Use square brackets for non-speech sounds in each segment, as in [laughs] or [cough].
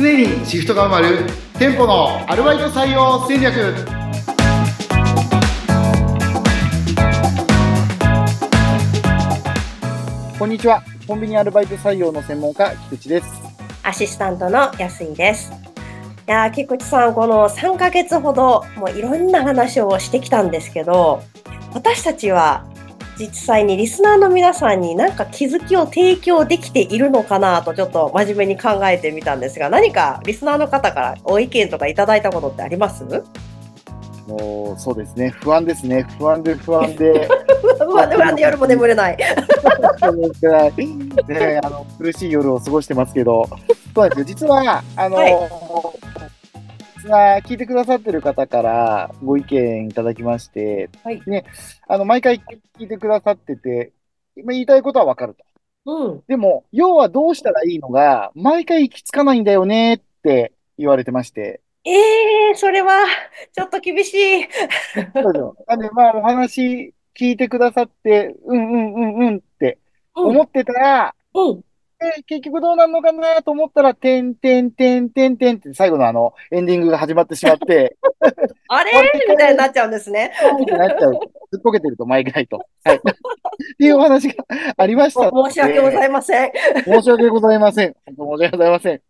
常にシフトが埋まる店舗のアルバイト採用戦略こんにちは。コンビニアルバイト採用の専門家、菊池です。アシスタントの安井です。いや、菊池さん、この3ヶ月ほど、もういろんな話をしてきたんですけど、私たちは実際にリスナーの皆さんに何か気づきを提供できているのかなとちょっと真面目に考えてみたんですが、何かリスナーの方からご意見とかいただいたことってあります？もう、そうですね。不安ですね。不安で不安で。まあ、でもなんで夜も眠れない。[laughs] ね、あの、苦しい夜を過ごしてますけど、そうですよ。実は、あの、はい実は聞いてくださってる方からご意見いただきまして、はいね、あの、毎回聞いてくださってて、今言いたいことはわかると。うん。でも、要はどうしたらいいのが、毎回行き着かないんだよねって言われてまして、ええー、それはちょっと厳しい。そうですよなんで、まあ、お話聞いてくださって、うんうんうんうんってうん。思ってたら、うん。え結局どうなるのかなと思ったら、てんてんてんてんてんって最後のあの、エンディングが始まってしまって、[laughs] あれ？みたいになっちゃうんですね。なっちゃう。ずっこけてると毎回と。はい。[laughs] っていうお話がありました。申し訳ございません。申し訳ございません。申し訳ございません。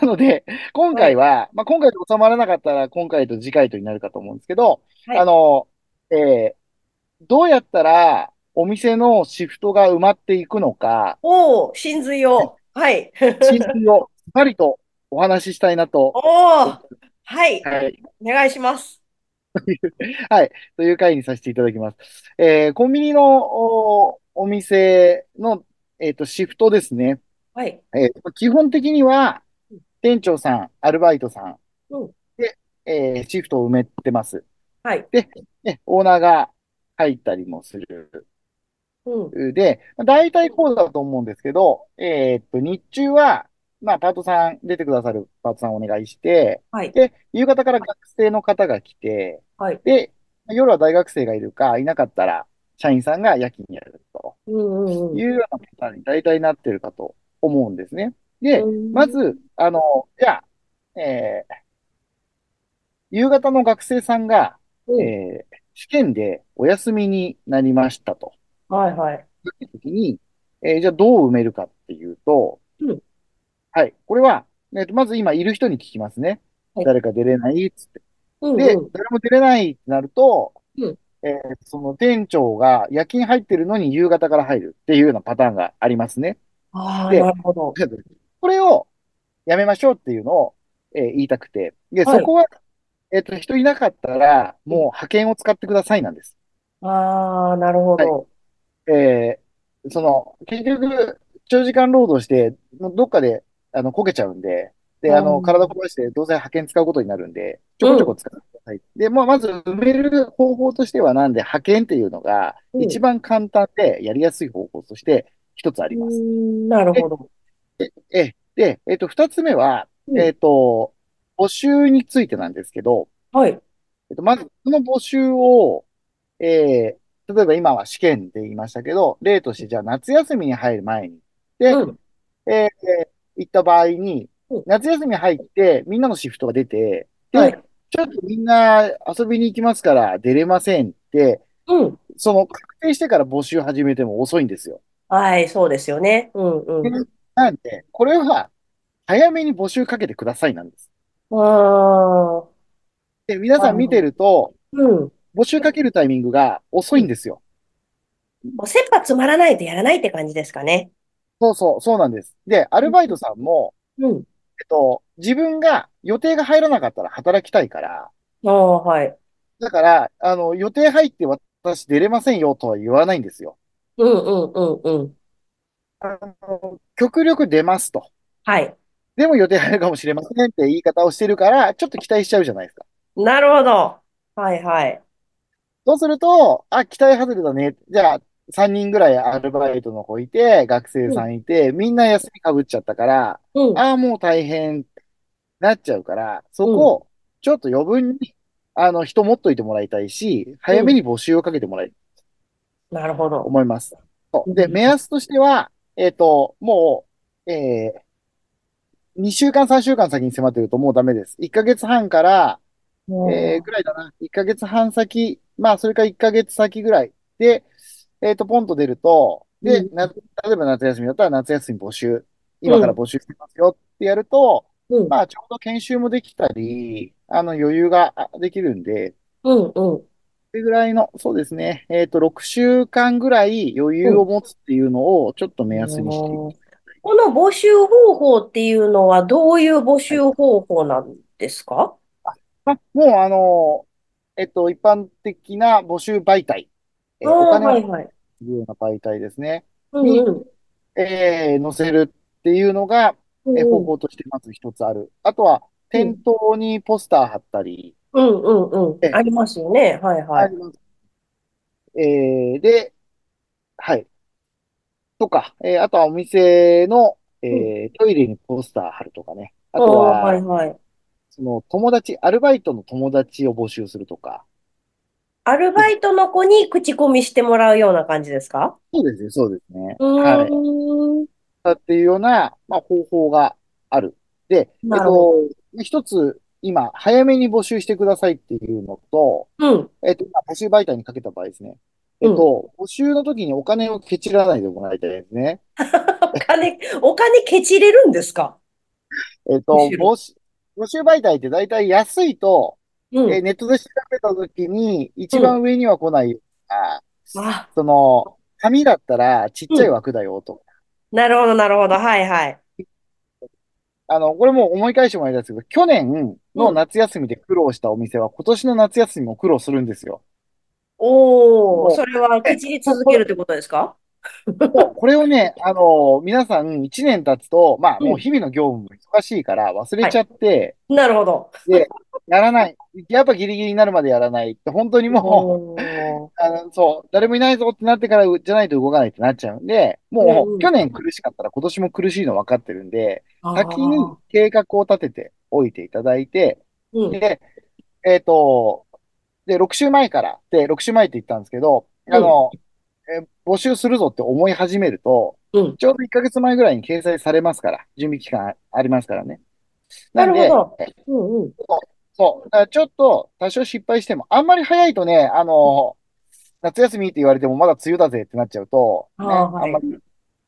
なので、今回は、まあ、今回で収まらなかったら、今回と次回とになるかと思うんですけど、はいあの、えーどうやったらお店のシフトが埋まっていくのか、おお、真髄を。はい。真髄をしっかりとお話ししたいなと、おお、はい。はい、お願いします。はい、という回にさせていただきます。えーコンビニのお、お店の、えっと、シフトですね。はい。えー基本的には、店長さん、アルバイトさんうんで、えーシフトを埋めてます。はい。ね、オーナーが入ったりもする。うん。で、まあ大体こうだと思うんですけど、えーっと、日中は、まあ、パートさん、出てくださるパートさんお願いして、はい。で、夕方から学生の方が来て、はい。で、夜は大学生がいるか、いなかったら、社員さんが夜勤やるとうんうんうん。いうようなパターンに大体なってるかと思うんですね。で、うんま、ず、あの、じゃあ、えー夕方の学生さんが、うんえー試験でお休みになりましたと。はいはい。時に、えーじゃあどう埋めるかっていうと、うんはい。これは、えっと、まず今いる人に聞きますね。はい誰か出れないっつって。うんで、うん。誰も出れないってなると、うんえーその店長が夜勤入ってるのに夕方から入るっていうようなパターンがありますね。ああ、でなるほど。これをやめましょうっていうのを、えー言いたくて。で、はいそこは、えっと、人いなかったら、もう派遣を使ってくださいなんです。ああ、なるほど。えーその、結局、長時間労働して、どっかで、あの、こけちゃうんで、で、あの、うん体壊して、どうせ派遣使うことになるんで、ちょこちょこ使ってください。で、まあ、まず埋める方法としては、なんで、派遣っていうのが、うん一番簡単でやりやすい方法として、一つあります。うーんなるほど。え、で、えっと、二つ目は、うんえっと、募集についてなんですけど、はい。えっと、まず、その募集を、えー例えば今は試験で言いましたけど、例として、じゃあ夏休みに入る前に、で、うん。えー行った場合にうん、夏休み入って、みんなのシフトが出て、で、はい。ちょっとみんな遊びに行きますから出れませんって、うん。その確定してから募集始めても遅いんですよ。はい、そうですよね。うんうん。なんで、これは早めに募集かけてくださいなんです。ああ、で、皆さん見てると、うん。募集かけるタイミングが遅いんですよ。もう切羽詰まらないとやらないって感じですかね。そうそう、そうなんです。で、アルバイトさんも、うん。えっと、自分が予定が入らなかったら働きたいから、ああ、はい。だから、あの、予定入って私出れませんよとは言わないんですよ。うんうんうんうん。あの、極力出ますと。はい。でも予定入るかもしれませんって言い方をしてるから、ちょっと期待しちゃうじゃないですか。なるほど。はいはい。そうすると、あ、期待外れだね。じゃあ、3人ぐらいアルバイトの子いて、学生さんいて、みんな休みかぶっちゃったから、うん。ああ、もう大変なっちゃうから、そこをちょっと余分に、あの、人持っといてもらいたいし、早めに募集をかけてもらいたいなるほど。と思います。で、うん目安としては、えっと、もう、えー2週間、3週間先に迫ってるともうダメです。1ヶ月半から、えー、ぐらいだな。1ヶ月半先、まあ、それから1ヶ月先ぐらいで、えっ、と、ポンと出ると、で、うん。な、例えば夏休みだったら夏休み募集、今から募集してますよってやると、うん、まあ、ちょうど研修もできたり、あの、余裕があできるんで、うん、うん。それぐらいの、そうですね、えっ、と、6週間ぐらい余裕を持つっていうのをちょっと目安にしていく。この募集方法っていうのはどういう募集方法なんですか？まあ、もう、あの、えっと、一般的な募集媒体、えーお金をはいはい。するような媒体ですね。うんうん。えー載せるっていうのが、えー方法としてまず一つある。あとは、店頭にポスター貼ったり、うんうんうんえ。ありますよね。はいはい。ありますえーで、はい。とか、えーあとはお店の、えートイレにポスター貼るとかね。あとは、はいはい。その友達、アルバイトの友達を募集するとか。アルバイトの子に口コミしてもらうような感じですか？そうですね、そうですね。うはい。ーん。っていうような、まあ、方法がある。で、えっと、一つ、今、早めに募集してくださいっていうのと、うん。えっと、今募集媒体にかけた場合ですね。えっと、募集の時にお金をケチらないでもらいたいですね。[laughs] お金、お金ケチれるんですか？えっと、募集、募集媒体って大体安いと、うん。えーネットで調べた時に一番上には来ないような、あ、その、紙だったらちっちゃい枠だよと。なるほど、なるほど。はいはい。あの、これも思い返してもらいたいですけど、去年の夏休みで苦労したお店は今年の夏休みも苦労するんですよ。おー、もうそれはケチり続けるってことですか？[laughs] これをね、あの、皆さん1年経つと、まあうんもう日々の業務も忙しいから忘れちゃって、なるほど。やらない。やっぱギリギリになるまでやらないって、本当にもう、あの、そう、誰もいないぞってなってからじゃないと動かないってなっちゃうんで、もうんううん去年苦しかったら今年も苦しいの分かってるんで、先に計画を立てておいていただいて、うん。で、えっと、で、6週前から、で、6週前って言ったんですけど、あの、え募集するぞって思い始めると、うんちょうど1ヶ月前ぐらいに掲載されますから、準備期間あありますからね。なるほど。うんうん。そう。だからちょっと多少失敗しても、あんまり早いとね、あの、夏休みって言われてもまだ梅雨だぜってなっちゃうと、ね、あーはいあんまり、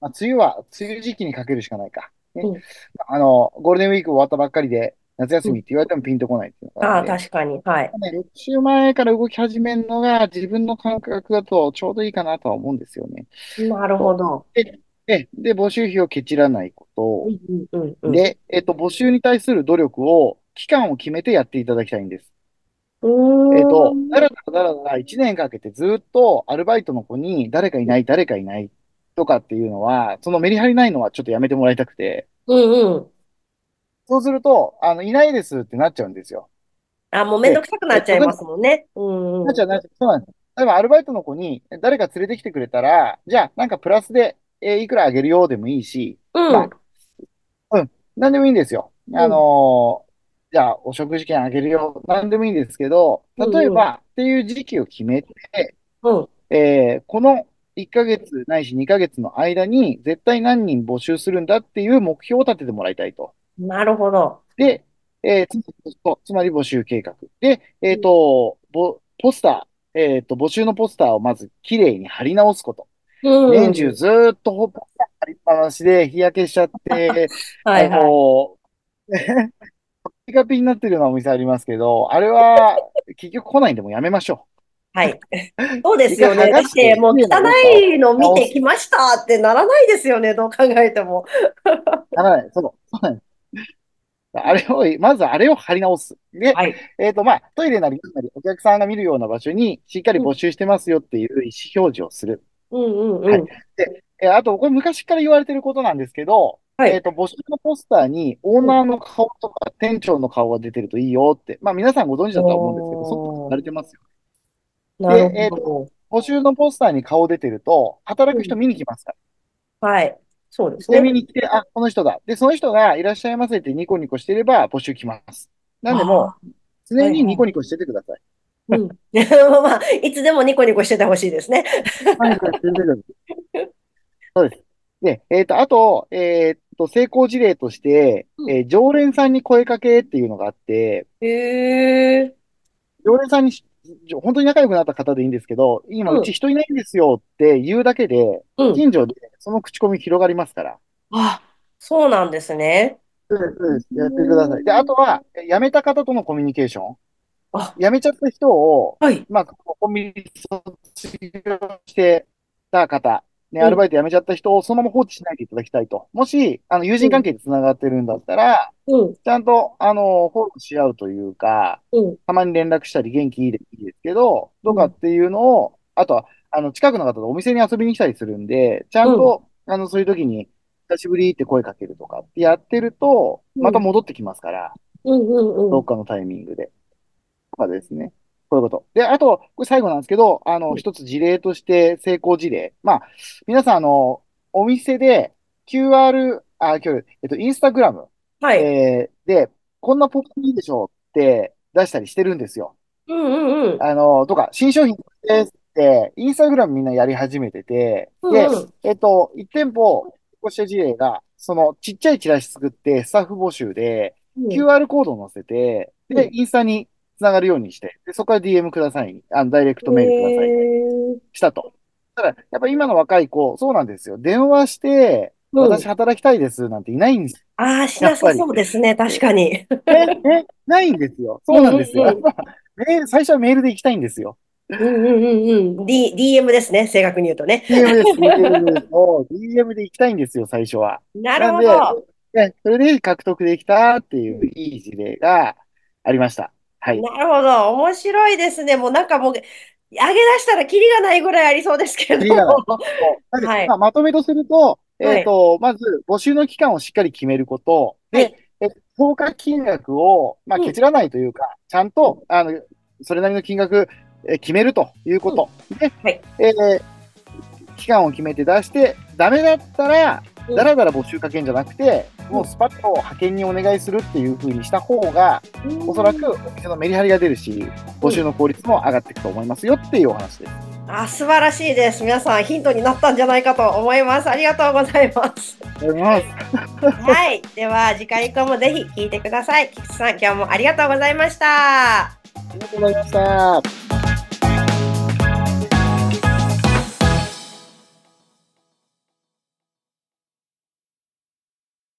まあ、梅雨は、梅雨時期にかけるしかないか。ねうんあの、ゴールデンウィーク終わったばっかりで、夏休みって言われてもピンとこないっていうのがああ、確かに。はい。ね、6週前から動き始めるのが自分の感覚だとちょうどいいかなとは思うんですよね。なるほど。で、で、募集費をケチらないこうんうんうんうと。ん。で、えっと、募集に対する努力を、期間を決めてやっていただきたいんです。えっと、だらだらだらだら1年かけてずっとアルバイトの子に誰かいない、誰かいないとかっていうのは、そのメリハリないのはちょっとやめてもらいたくて、うんうん。そうすると、あの、いないですってなっちゃうんですよ。あ、もうめんどくさくなっちゃいますもんね。うんうんなっ。ちゃう、なっちゃう。そうなんです。例えばアルバイトの子に誰か連れてきてくれたら、じゃあなんかプラスで、えーいくらあげるよでもいいし、うん。まあなんでもいいんですよ。うんあのーじゃあお食事券あげるよ。なんでもいいんですけど、例えばっていう時期を決めて、うん。えーこの1ヶ月ないし2ヶ月の間に絶対何人募集するんだっていう目標を立ててもらいたいと。なるほど。で、えーつまり募集計画。で、えっと、ぼポスター、えっと、募集のポスターをまずきれいに貼り直すこと。うん。年中ずーっとポスター貼りっぱなしで日焼けしちゃって、[laughs] はいはい。あの、[laughs] ピカピになってるようなお店ありますけど、あれは [laughs] 結局来ないんでもうやめましょはい。そうですよね。だってて、もう汚いの見てきましたってならないですよね。どう考えても。う。ならない。そう。そうなんです。あれを、まずあれを貼り直す。で、はい。えっと、まあ、トイレなりなりお客さんが見るような場所にしっかり募集してますよっていう意思表示をする。うんうんうん。はいえーあと、これ昔から言われてることなんですけど、はいえっと、募集のポスターにオーナーの顔とか店長の顔が出てるといいよって、まあ皆さんご存知だとは思うんですけど、そうされてますよ。なるえーほ募集のポスターに顔出てると、働く人見に来ますから。ど。はい。そうですで、ね。見に来て、あ、この人だ。で、その人がいらっしゃいませってニコニコしてれば募集来ます。なんでもう、常にニコニコしててください。うん。[laughs] まあ、いつでもニコニコしててほしいですね。[laughs] そうです。で、えっと、あと、えっと、成功事例として、うんえー常連さんに声かけっていうのがあって、へえ。常連さんにし本当に仲良くなった方でいいんですけど、今うち人いないんですよって言うだけで、うん。近所でその口コミ広がりますから。あ、そうなんですね。そうですそうですやってください。で、あとは、辞めた方とのコミュニケーション。あ、辞めちゃった人を、はい。まあ、コンビニ卒業してた方、ね、うんアルバイト辞めちゃった人をそのまま放置しないでいただきたいと。もし、あの、友人関係で繋がってるんだったら、うん。ちゃんと、あの、フォローし合うというか、うん。たまに連絡したり元気いいでいいですけど、とかっていうのを、あとは、あの、近くの方とお店に遊びに来たりするんで、ちゃんと、あの、そういう時に、久しぶりって声かけるとかってやってると、うんまた戻ってきますから、うんうんうん。どっかのタイミングで。とかですね。こういうこと。で、あと、これ最後なんですけど、あの、うん一つ事例として成功事例。まあ、皆さん、あの、お店で QR、あ、今日、えっと、インスタグラム、はい。えーで、こんなポップいいでしょって出したりしてるんですよ。うんうんうん。あの、とか、新商品ですって、インスタグラムみんなやり始めてて、で、うんうんえっと、1店舗、こうした事例が、その、ちっちゃいチラシ作って、スタッフ募集で、うん QR コードを載せて、うんで、インスタにつながるようにして、で、そこから DM ください。あの、ダイレクトメールください。へしたと。ただ、やっぱ今の若い子、そうなんですよ。電話して、私働きたいですなんていないんですああ、しなさそうですね。確かに。ね。ね、ないんですよ。そうなんですよ。うんう最初はメールで行きたいんですよ。うんうんうんうん。D、DM ですね。正確に言うとね。DM です。DM で DM で行きたいんですよ、最初は。なるほど。で、それで獲得できたっていういい事例がありました。はい。なるほど。面白いですね。もうなんかもう、上げ出したらキリがないぐらいありそうですけど。はいまあ、まとめとすると、はいえっと、まず、募集の期間をしっかり決めること。で、はいえ評価金額を、まあ、うんケチらないというか、ちゃんと、あの、それなりの金額、え決めるということ。で、はいえー期間を決めて出して、ダメだったら、うんだらだら募集かけんじゃなくて、もうスパッと派遣にお願いするっていう風にした方が、おそらくお店のメリハリが出るし、募集の効率も上がっていくと思いますよっていうお話です。あ、素晴らしいです。皆さんヒントになったんじゃないかと思います。ありがとうございます。ありがとうございます。[laughs] はい。では、次回以降もぜひ聞いてください。菊池さん、今日もありがとうございました。ありがとうございました。